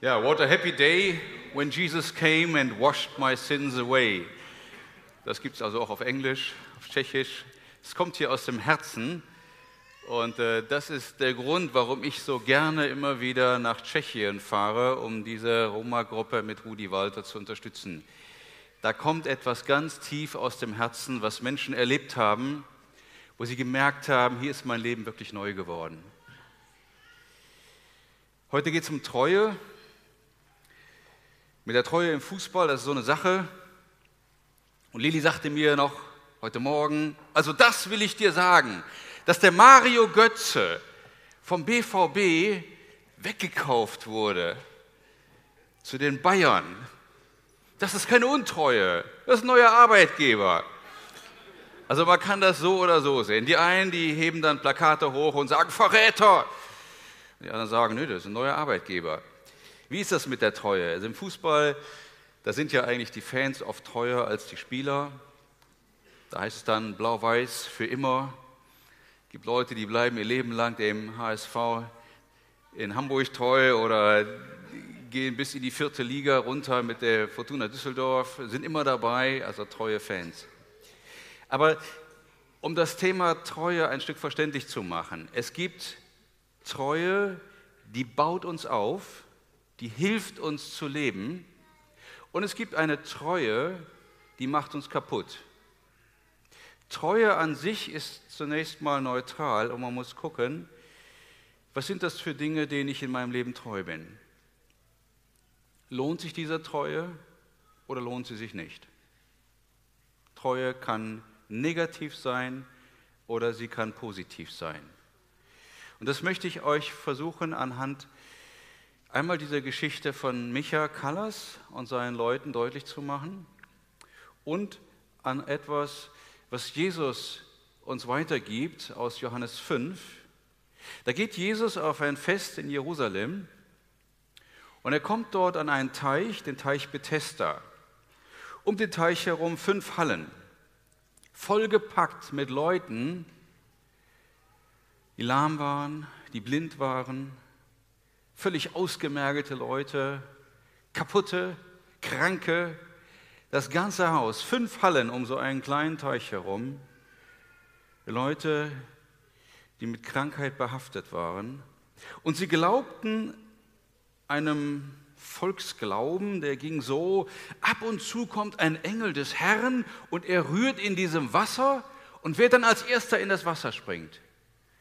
Ja, what a happy day when Jesus came and washed my sins away. Das gibt es also auch auf Englisch, auf Tschechisch. Es kommt hier aus dem Herzen. Und äh, das ist der Grund, warum ich so gerne immer wieder nach Tschechien fahre, um diese Roma-Gruppe mit Rudi Walter zu unterstützen. Da kommt etwas ganz tief aus dem Herzen, was Menschen erlebt haben, wo sie gemerkt haben, hier ist mein Leben wirklich neu geworden. Heute geht es um Treue. Mit der Treue im Fußball, das ist so eine Sache. Und Lili sagte mir noch heute Morgen, also das will ich dir sagen, dass der Mario Götze vom BVB weggekauft wurde zu den Bayern. Das ist keine Untreue, das ist ein neuer Arbeitgeber. Also man kann das so oder so sehen. Die einen, die heben dann Plakate hoch und sagen Verräter. Die anderen sagen, nö, das ist ein neuer Arbeitgeber. Wie ist das mit der Treue? Also im Fußball, da sind ja eigentlich die Fans oft treuer als die Spieler. Da heißt es dann blau-weiß für immer. Es gibt Leute, die bleiben ihr Leben lang dem HSV in Hamburg treu oder gehen bis in die vierte Liga runter mit der Fortuna Düsseldorf, sind immer dabei, also treue Fans. Aber um das Thema Treue ein Stück verständlich zu machen, es gibt Treue, die baut uns auf, die hilft uns zu leben. Und es gibt eine Treue, die macht uns kaputt. Treue an sich ist zunächst mal neutral und man muss gucken, was sind das für Dinge, denen ich in meinem Leben treu bin. Lohnt sich diese Treue oder lohnt sie sich nicht? Treue kann negativ sein oder sie kann positiv sein. Und das möchte ich euch versuchen anhand einmal dieser Geschichte von Micha Callas und seinen Leuten deutlich zu machen und an etwas, was Jesus uns weitergibt aus Johannes 5. Da geht Jesus auf ein Fest in Jerusalem und er kommt dort an einen Teich, den Teich Bethesda. Um den Teich herum fünf Hallen, vollgepackt mit Leuten, die lahm waren, die blind waren, völlig ausgemergelte Leute, kaputte, kranke, das ganze Haus, fünf Hallen um so einen kleinen Teich herum, Leute, die mit Krankheit behaftet waren. Und sie glaubten einem Volksglauben, der ging so, ab und zu kommt ein Engel des Herrn und er rührt in diesem Wasser und wer dann als erster in das Wasser springt,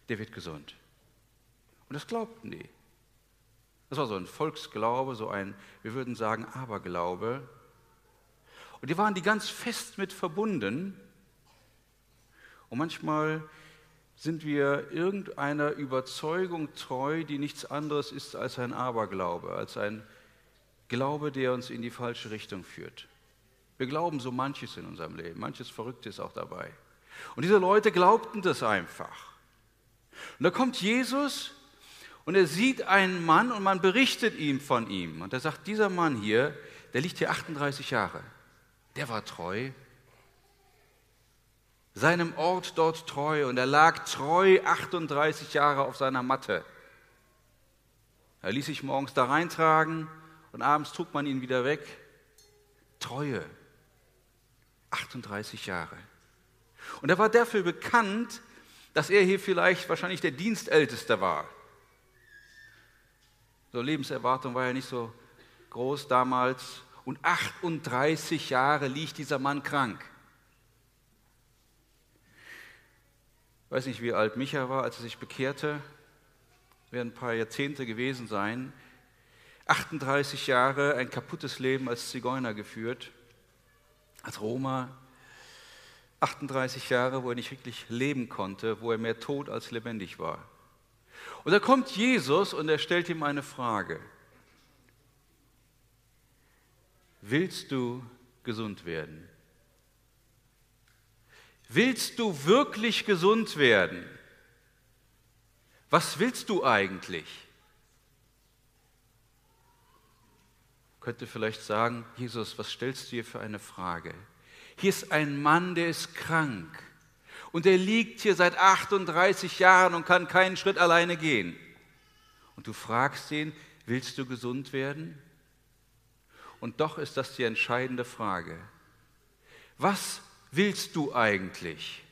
der wird gesund. Und das glaubten die. Das war so ein Volksglaube, so ein, wir würden sagen, Aberglaube. Und die waren die ganz fest mit verbunden. Und manchmal sind wir irgendeiner Überzeugung treu, die nichts anderes ist als ein Aberglaube, als ein Glaube, der uns in die falsche Richtung führt. Wir glauben so manches in unserem Leben, manches Verrücktes auch dabei. Und diese Leute glaubten das einfach. Und da kommt Jesus und er sieht einen Mann und man berichtet ihm von ihm. Und er sagt, dieser Mann hier, der liegt hier 38 Jahre, der war treu, seinem Ort dort treu und er lag treu 38 Jahre auf seiner Matte. Er ließ sich morgens da reintragen und abends trug man ihn wieder weg. Treue. 38 Jahre. Und er war dafür bekannt, dass er hier vielleicht wahrscheinlich der Dienstälteste war. So Lebenserwartung war ja nicht so groß damals. Und 38 Jahre liegt dieser Mann krank. Ich weiß nicht, wie alt Micha war, als er sich bekehrte. Werden ein paar Jahrzehnte gewesen sein. 38 Jahre ein kaputtes Leben als Zigeuner geführt, als Roma. 38 Jahre, wo er nicht wirklich leben konnte, wo er mehr tot als lebendig war. Und da kommt Jesus und er stellt ihm eine Frage. Willst du gesund werden? Willst du wirklich gesund werden? Was willst du eigentlich? Könnte vielleicht sagen, Jesus, was stellst du hier für eine Frage? Hier ist ein Mann, der ist krank. Und er liegt hier seit 38 Jahren und kann keinen Schritt alleine gehen. Und du fragst ihn, willst du gesund werden? Und doch ist das die entscheidende Frage. Was willst du eigentlich?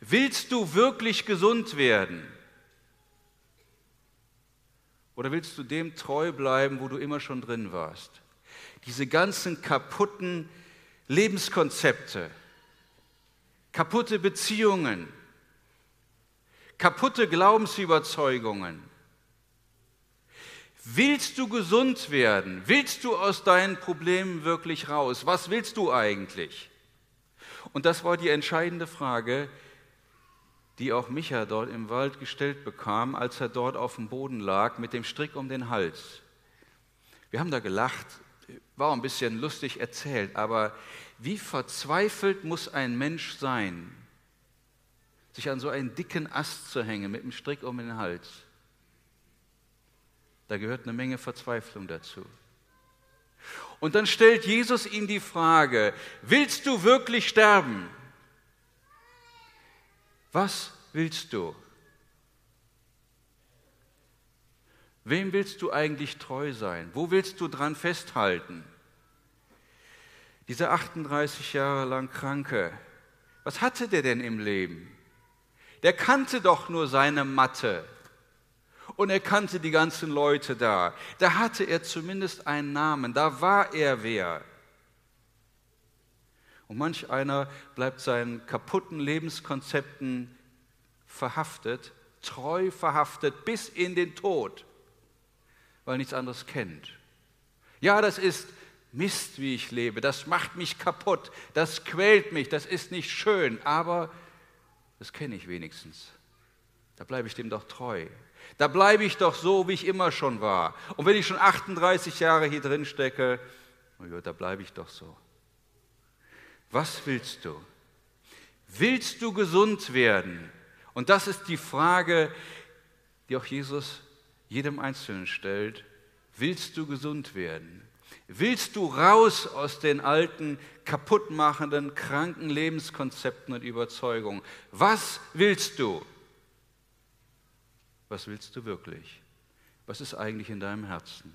Willst du wirklich gesund werden? Oder willst du dem treu bleiben, wo du immer schon drin warst? Diese ganzen kaputten Lebenskonzepte, kaputte Beziehungen, kaputte Glaubensüberzeugungen. Willst du gesund werden? Willst du aus deinen Problemen wirklich raus? Was willst du eigentlich? Und das war die entscheidende Frage, die auch Micha dort im Wald gestellt bekam, als er dort auf dem Boden lag mit dem Strick um den Hals. Wir haben da gelacht, war ein bisschen lustig erzählt, aber wie verzweifelt muss ein Mensch sein, sich an so einen dicken Ast zu hängen mit dem Strick um den Hals? Da gehört eine Menge Verzweiflung dazu. Und dann stellt Jesus ihm die Frage, willst du wirklich sterben? Was willst du? Wem willst du eigentlich treu sein? Wo willst du dran festhalten? Dieser 38 Jahre lang Kranke, was hatte der denn im Leben? Der kannte doch nur seine Matte und er kannte die ganzen Leute da. Da hatte er zumindest einen Namen, da war er wer. Und manch einer bleibt seinen kaputten Lebenskonzepten verhaftet, treu verhaftet bis in den Tod, weil nichts anderes kennt. Ja, das ist Mist, wie ich lebe, das macht mich kaputt, das quält mich, das ist nicht schön, aber das kenne ich wenigstens. Da bleibe ich dem doch treu. Da bleibe ich doch so, wie ich immer schon war. Und wenn ich schon 38 Jahre hier drin stecke, oh da bleibe ich doch so. Was willst du? Willst du gesund werden? Und das ist die Frage, die auch Jesus jedem Einzelnen stellt. Willst du gesund werden? Willst du raus aus den alten, kaputtmachenden, kranken Lebenskonzepten und Überzeugungen? Was willst du? Was willst du wirklich? Was ist eigentlich in deinem Herzen?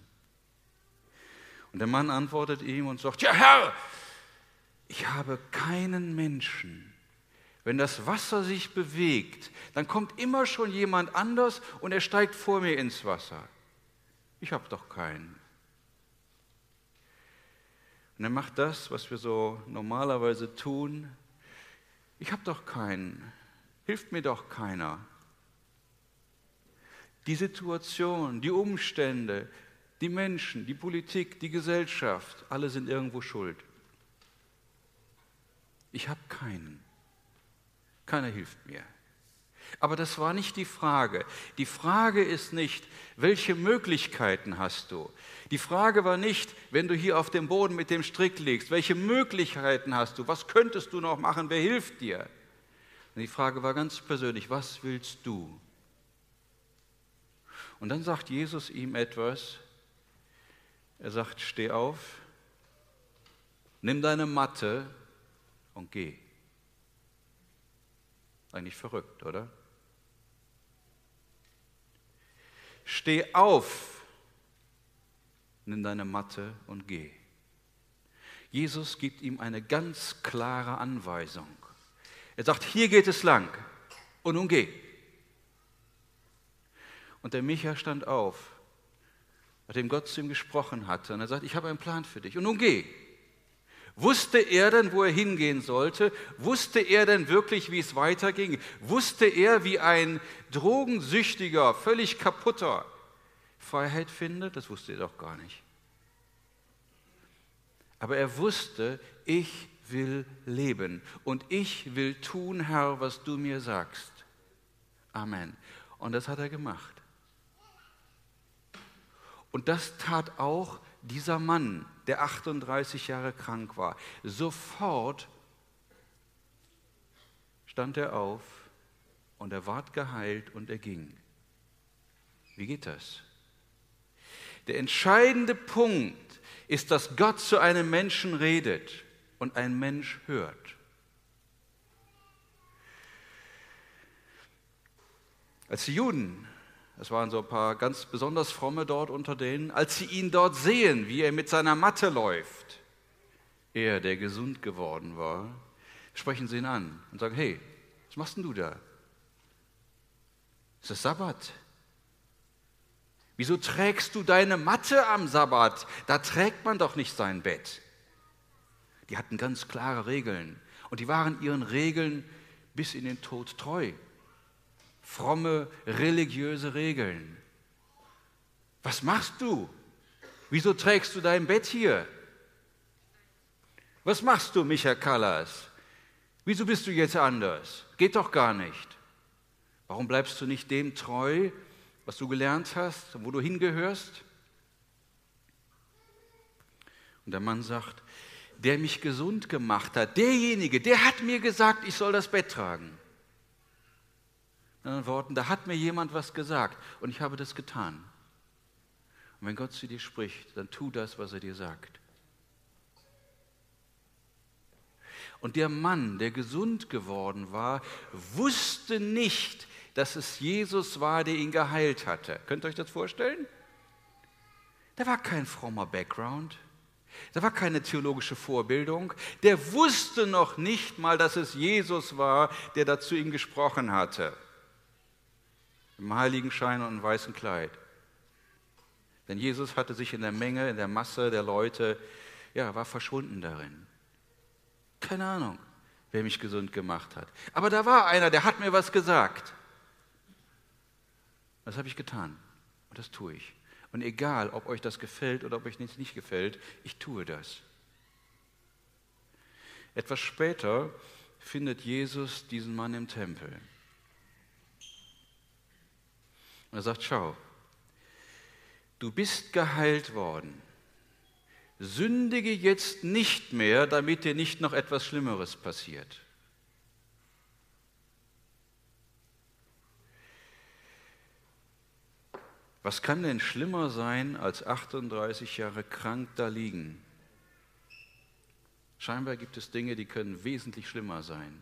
Und der Mann antwortet ihm und sagt, ja Herr, ich habe keinen Menschen. Wenn das Wasser sich bewegt, dann kommt immer schon jemand anders und er steigt vor mir ins Wasser. Ich habe doch keinen. Und er macht das, was wir so normalerweise tun. Ich habe doch keinen. Hilft mir doch keiner. Die Situation, die Umstände, die Menschen, die Politik, die Gesellschaft, alle sind irgendwo schuld. Ich habe keinen. Keiner hilft mir. Aber das war nicht die Frage. Die Frage ist nicht, welche Möglichkeiten hast du? Die Frage war nicht, wenn du hier auf dem Boden mit dem Strick liegst, welche Möglichkeiten hast du? Was könntest du noch machen? Wer hilft dir? Und die Frage war ganz persönlich, was willst du? Und dann sagt Jesus ihm etwas. Er sagt, steh auf, nimm deine Matte und geh. Eigentlich verrückt, oder? Steh auf, nimm deine Matte und geh. Jesus gibt ihm eine ganz klare Anweisung. Er sagt, hier geht es lang und nun geh. Und der Micha stand auf, nachdem Gott zu ihm gesprochen hatte. Und er sagt, ich habe einen Plan für dich. Und nun geh. Wusste er denn, wo er hingehen sollte? Wusste er denn wirklich, wie es weiterging? Wusste er, wie ein drogensüchtiger, völlig kaputter Freiheit findet? Das wusste er doch gar nicht. Aber er wusste, ich will leben und ich will tun, Herr, was du mir sagst. Amen. Und das hat er gemacht. Und das tat auch dieser Mann, der 38 Jahre krank war. Sofort stand er auf und er ward geheilt und er ging. Wie geht das? Der entscheidende Punkt ist, dass Gott zu einem Menschen redet und ein Mensch hört. Als die Juden es waren so ein paar ganz besonders fromme dort unter denen, als sie ihn dort sehen, wie er mit seiner Matte läuft, er, der gesund geworden war, sprechen sie ihn an und sagen, hey, was machst denn du da? Es ist Sabbat. Wieso trägst du deine Matte am Sabbat? Da trägt man doch nicht sein Bett. Die hatten ganz klare Regeln und die waren ihren Regeln bis in den Tod treu. Fromme, religiöse Regeln. Was machst du? Wieso trägst du dein Bett hier? Was machst du, Micha Callas? Wieso bist du jetzt anders? Geht doch gar nicht. Warum bleibst du nicht dem treu, was du gelernt hast, wo du hingehörst? Und der Mann sagt, der mich gesund gemacht hat, derjenige, der hat mir gesagt, ich soll das Bett tragen. In anderen Worten, da hat mir jemand was gesagt und ich habe das getan. Und wenn Gott zu dir spricht, dann tu das, was er dir sagt. Und der Mann, der gesund geworden war, wusste nicht, dass es Jesus war, der ihn geheilt hatte. Könnt ihr euch das vorstellen? Da war kein frommer Background. Da war keine theologische Vorbildung. Der wusste noch nicht mal, dass es Jesus war, der da zu ihm gesprochen hatte. Im heiligen Schein und im weißen Kleid. Denn Jesus hatte sich in der Menge, in der Masse der Leute, ja, war verschwunden darin. Keine Ahnung, wer mich gesund gemacht hat. Aber da war einer, der hat mir was gesagt. Das habe ich getan und das tue ich. Und egal, ob euch das gefällt oder ob euch das nicht gefällt, ich tue das. Etwas später findet Jesus diesen Mann im Tempel. Und er sagt, schau, du bist geheilt worden. Sündige jetzt nicht mehr, damit dir nicht noch etwas Schlimmeres passiert. Was kann denn schlimmer sein, als 38 Jahre krank da liegen? Scheinbar gibt es Dinge, die können wesentlich schlimmer sein.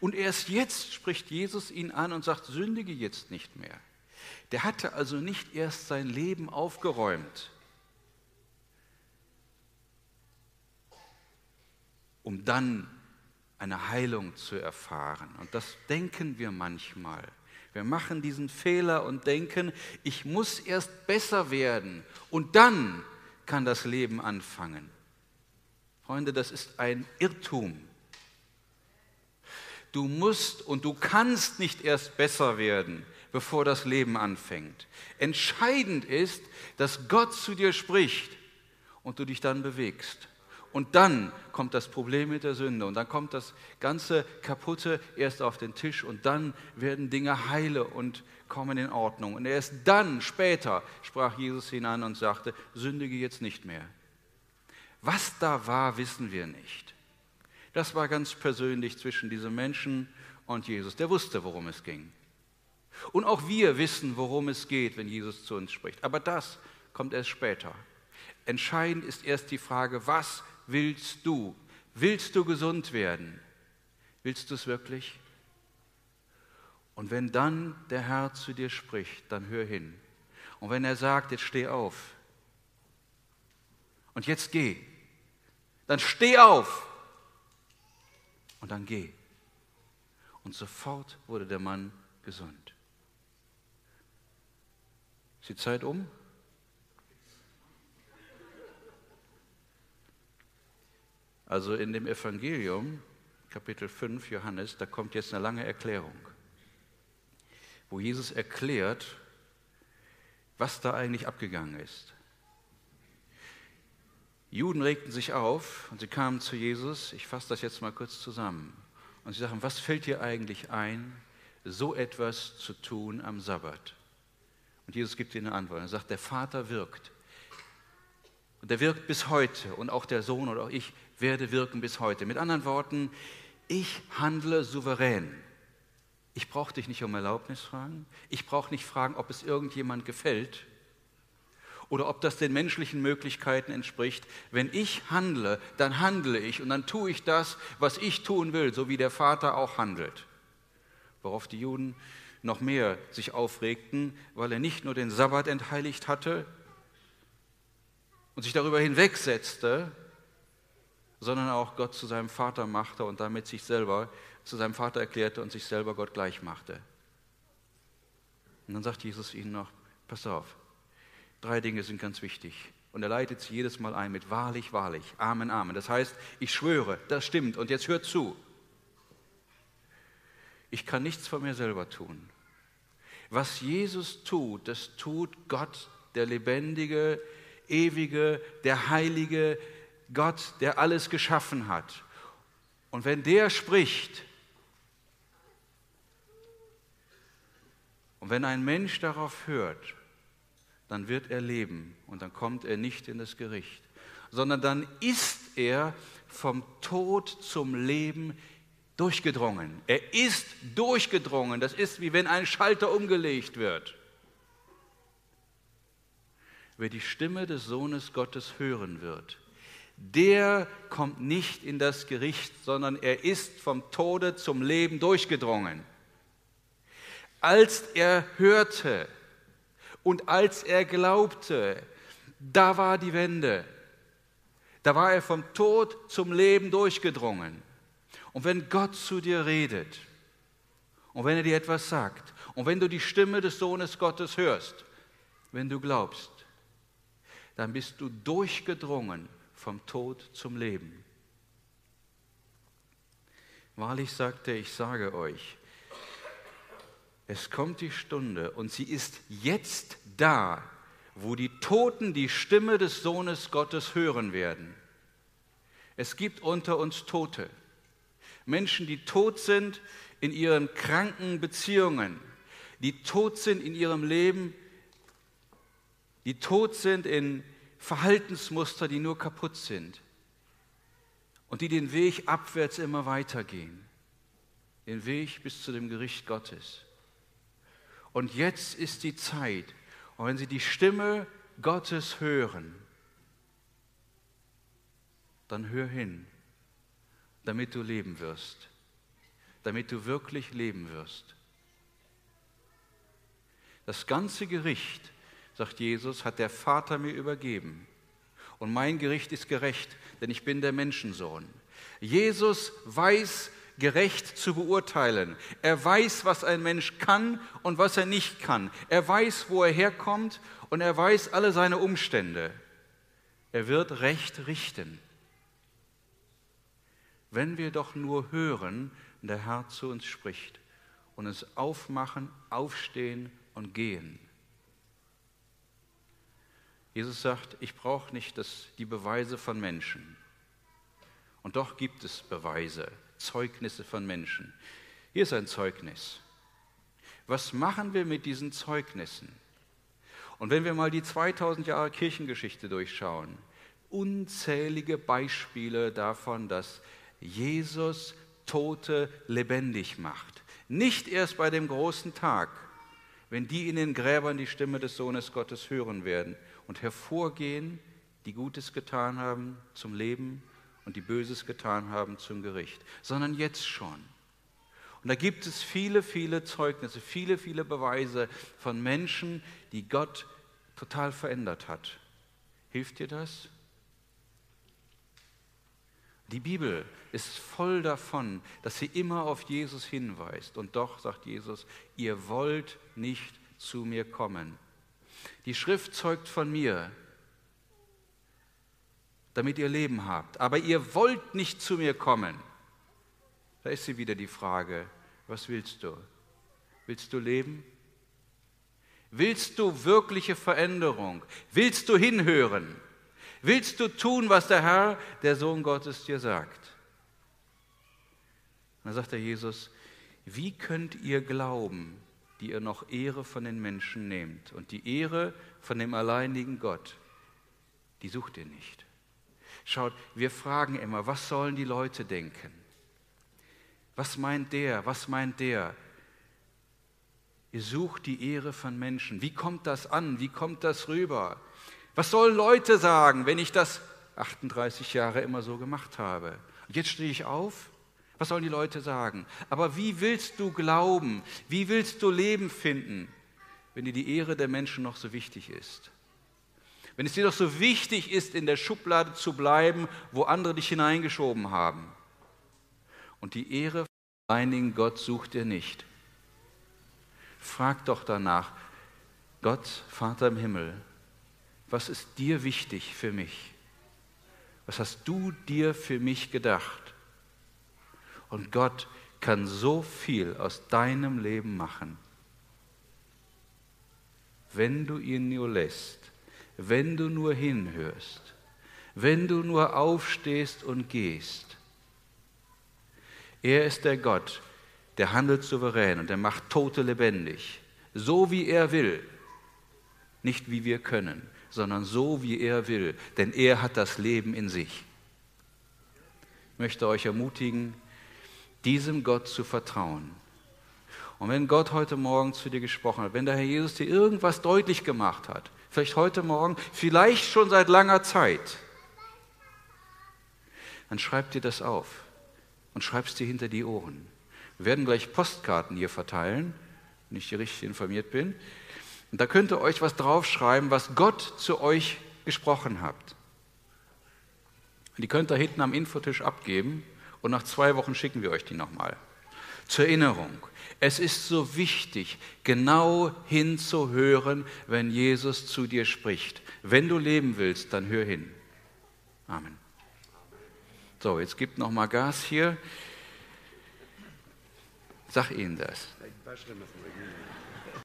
Und erst jetzt spricht Jesus ihn an und sagt, sündige jetzt nicht mehr. Der hatte also nicht erst sein Leben aufgeräumt, um dann eine Heilung zu erfahren. Und das denken wir manchmal. Wir machen diesen Fehler und denken, ich muss erst besser werden und dann kann das Leben anfangen. Freunde, das ist ein Irrtum. Du musst und du kannst nicht erst besser werden, bevor das Leben anfängt. Entscheidend ist, dass Gott zu dir spricht und du dich dann bewegst. Und dann kommt das Problem mit der Sünde und dann kommt das ganze Kaputte erst auf den Tisch und dann werden Dinge heile und kommen in Ordnung. Und erst dann, später, sprach Jesus hinein und sagte, sündige jetzt nicht mehr. Was da war, wissen wir nicht. Das war ganz persönlich zwischen diesem Menschen und Jesus. Der wusste, worum es ging. Und auch wir wissen, worum es geht, wenn Jesus zu uns spricht. Aber das kommt erst später. Entscheidend ist erst die Frage, was willst du? Willst du gesund werden? Willst du es wirklich? Und wenn dann der Herr zu dir spricht, dann hör hin. Und wenn er sagt, jetzt steh auf und jetzt geh, dann steh auf und dann geh. Und sofort wurde der Mann gesund. Ist die Zeit um? Also in dem Evangelium, Kapitel 5, Johannes, da kommt jetzt eine lange Erklärung, wo Jesus erklärt, was da eigentlich abgegangen ist. Juden regten sich auf und sie kamen zu Jesus, ich fasse das jetzt mal kurz zusammen, und sie sagen, was fällt dir eigentlich ein, so etwas zu tun am Sabbat? Und Jesus gibt ihnen eine Antwort. Er sagt, der Vater wirkt. Und der wirkt bis heute. Und auch der Sohn oder auch ich werde wirken bis heute. Mit anderen Worten, ich handle souverän. Ich brauche dich nicht um Erlaubnis fragen. Ich brauche nicht fragen, ob es irgendjemand gefällt oder ob das den menschlichen Möglichkeiten entspricht. Wenn ich handle, dann handle ich und dann tue ich das, was ich tun will, so wie der Vater auch handelt. Worauf die Juden noch mehr sich aufregten, weil er nicht nur den Sabbat entheiligt hatte und sich darüber hinwegsetzte, sondern auch Gott zu seinem Vater machte und damit sich selber zu seinem Vater erklärte und sich selber Gott gleich machte. Und dann sagt Jesus ihnen noch, pass auf, drei Dinge sind ganz wichtig. Und er leitet sie jedes Mal ein mit wahrlich, wahrlich, Amen, Amen. Das heißt, ich schwöre, das stimmt und jetzt hört zu. Ich kann nichts von mir selber tun. Was Jesus tut, das tut Gott, der lebendige, ewige, der heilige Gott, der alles geschaffen hat. Und wenn der spricht, und wenn ein Mensch darauf hört, dann wird er leben und dann kommt er nicht in das Gericht, sondern dann ist er vom Tod zum Leben durchgedrungen. Er ist durchgedrungen. Das ist wie wenn ein Schalter umgelegt wird. Wer die Stimme des Sohnes Gottes hören wird, der kommt nicht in das Gericht, sondern er ist vom Tode zum Leben durchgedrungen. Als er hörte und als er glaubte, da war die Wende. Da war er vom Tod zum Leben durchgedrungen. Und wenn Gott zu dir redet und wenn er dir etwas sagt und wenn du die Stimme des Sohnes Gottes hörst, wenn du glaubst, dann bist du durchgedrungen vom Tod zum Leben. Wahrlich sagte ich sage euch, es kommt die Stunde und sie ist jetzt da, wo die Toten die Stimme des Sohnes Gottes hören werden. Es gibt unter uns Tote. Menschen, die tot sind in ihren kranken Beziehungen, die tot sind in ihrem Leben, die tot sind in Verhaltensmuster, die nur kaputt sind und die den Weg abwärts immer weitergehen, den Weg bis zu dem Gericht Gottes. Und jetzt ist die Zeit, und wenn Sie die Stimme Gottes hören, dann hör hin damit du leben wirst, damit du wirklich leben wirst. Das ganze Gericht, sagt Jesus, hat der Vater mir übergeben. Und mein Gericht ist gerecht, denn ich bin der Menschensohn. Jesus weiß, gerecht zu beurteilen. Er weiß, was ein Mensch kann und was er nicht kann. Er weiß, wo er herkommt und er weiß alle seine Umstände. Er wird Recht richten wenn wir doch nur hören, der Herr zu uns spricht und uns aufmachen, aufstehen und gehen. Jesus sagt, ich brauche nicht das, die Beweise von Menschen. Und doch gibt es Beweise, Zeugnisse von Menschen. Hier ist ein Zeugnis. Was machen wir mit diesen Zeugnissen? Und wenn wir mal die 2000 Jahre Kirchengeschichte durchschauen, unzählige Beispiele davon, dass Jesus Tote lebendig macht. Nicht erst bei dem großen Tag, wenn die in den Gräbern die Stimme des Sohnes Gottes hören werden und hervorgehen, die Gutes getan haben zum Leben und die Böses getan haben zum Gericht, sondern jetzt schon. Und da gibt es viele, viele Zeugnisse, viele, viele Beweise von Menschen, die Gott total verändert hat. Hilft dir das? Die Bibel ist voll davon, dass sie immer auf Jesus hinweist. Und doch sagt Jesus, ihr wollt nicht zu mir kommen. Die Schrift zeugt von mir, damit ihr Leben habt. Aber ihr wollt nicht zu mir kommen. Da ist sie wieder die Frage, was willst du? Willst du leben? Willst du wirkliche Veränderung? Willst du hinhören? Willst du tun, was der Herr, der Sohn Gottes, dir sagt? Und dann sagt der Jesus, wie könnt ihr glauben, die ihr noch Ehre von den Menschen nehmt? Und die Ehre von dem alleinigen Gott, die sucht ihr nicht. Schaut, wir fragen immer, was sollen die Leute denken? Was meint der? Was meint der? Ihr sucht die Ehre von Menschen. Wie kommt das an? Wie kommt das rüber? Was sollen Leute sagen, wenn ich das 38 Jahre immer so gemacht habe? Und jetzt stehe ich auf Was sollen die Leute sagen? Aber wie willst du glauben? Wie willst du Leben finden, wenn dir die Ehre der Menschen noch so wichtig ist? Wenn es dir doch so wichtig ist, in der Schublade zu bleiben, wo andere dich hineingeschoben haben. Und die Ehre von einigen Gott sucht er nicht. Frag doch danach, Gott, Vater im Himmel, was ist dir wichtig für mich? Was hast du dir für mich gedacht? Und Gott kann so viel aus deinem Leben machen, wenn du ihn nur lässt, wenn du nur hinhörst, wenn du nur aufstehst und gehst. Er ist der Gott, der handelt souverän und der macht Tote lebendig, so wie er will, nicht wie wir können, sondern so wie er will, denn er hat das Leben in sich. Ich möchte euch ermutigen, diesem Gott zu vertrauen. Und wenn Gott heute Morgen zu dir gesprochen hat, wenn der Herr Jesus dir irgendwas deutlich gemacht hat, vielleicht heute Morgen, vielleicht schon seit langer Zeit, dann schreib dir das auf und schreib es dir hinter die Ohren. Wir werden gleich Postkarten hier verteilen, wenn ich hier richtig informiert bin. Und da könnt ihr euch was draufschreiben, was Gott zu euch gesprochen hat. Und die könnt ihr hinten am Infotisch abgeben und nach zwei Wochen schicken wir euch die nochmal. Zur Erinnerung. Es ist so wichtig, genau hinzuhören, wenn Jesus zu dir spricht. Wenn du leben willst, dann hör hin. Amen. So, jetzt gibt noch mal Gas hier. Sag ihnen das.